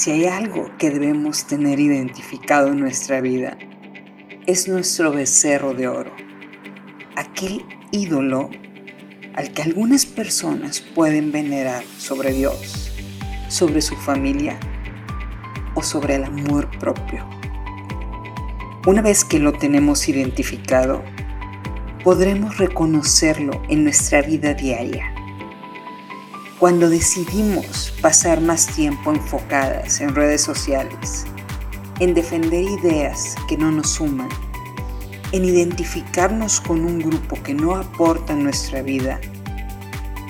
Si hay algo que debemos tener identificado en nuestra vida, es nuestro becerro de oro, aquel ídolo al que algunas personas pueden venerar sobre Dios, sobre su familia o sobre el amor propio. Una vez que lo tenemos identificado, podremos reconocerlo en nuestra vida diaria cuando decidimos pasar más tiempo enfocadas en redes sociales, en defender ideas que no nos suman, en identificarnos con un grupo que no aporta en nuestra vida,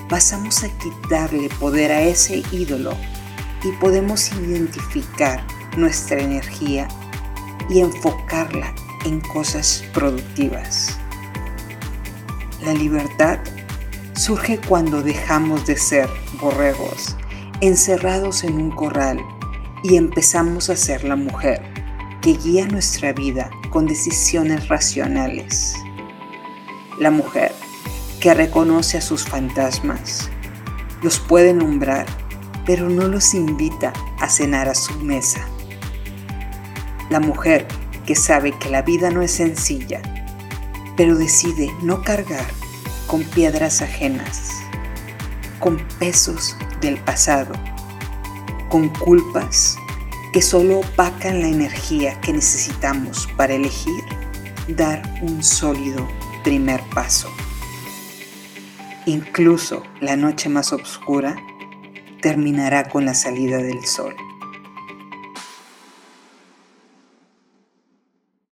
pasamos a quitarle poder a ese ídolo y podemos identificar nuestra energía y enfocarla en cosas productivas. La libertad surge cuando dejamos de ser borregos encerrados en un corral y empezamos a ser la mujer que guía nuestra vida con decisiones racionales. La mujer que reconoce a sus fantasmas, los puede nombrar, pero no los invita a cenar a su mesa. La mujer que sabe que la vida no es sencilla, pero decide no cargar con piedras ajenas, con pesos del pasado, con culpas que solo opacan la energía que necesitamos para elegir dar un sólido primer paso. Incluso la noche más oscura terminará con la salida del sol.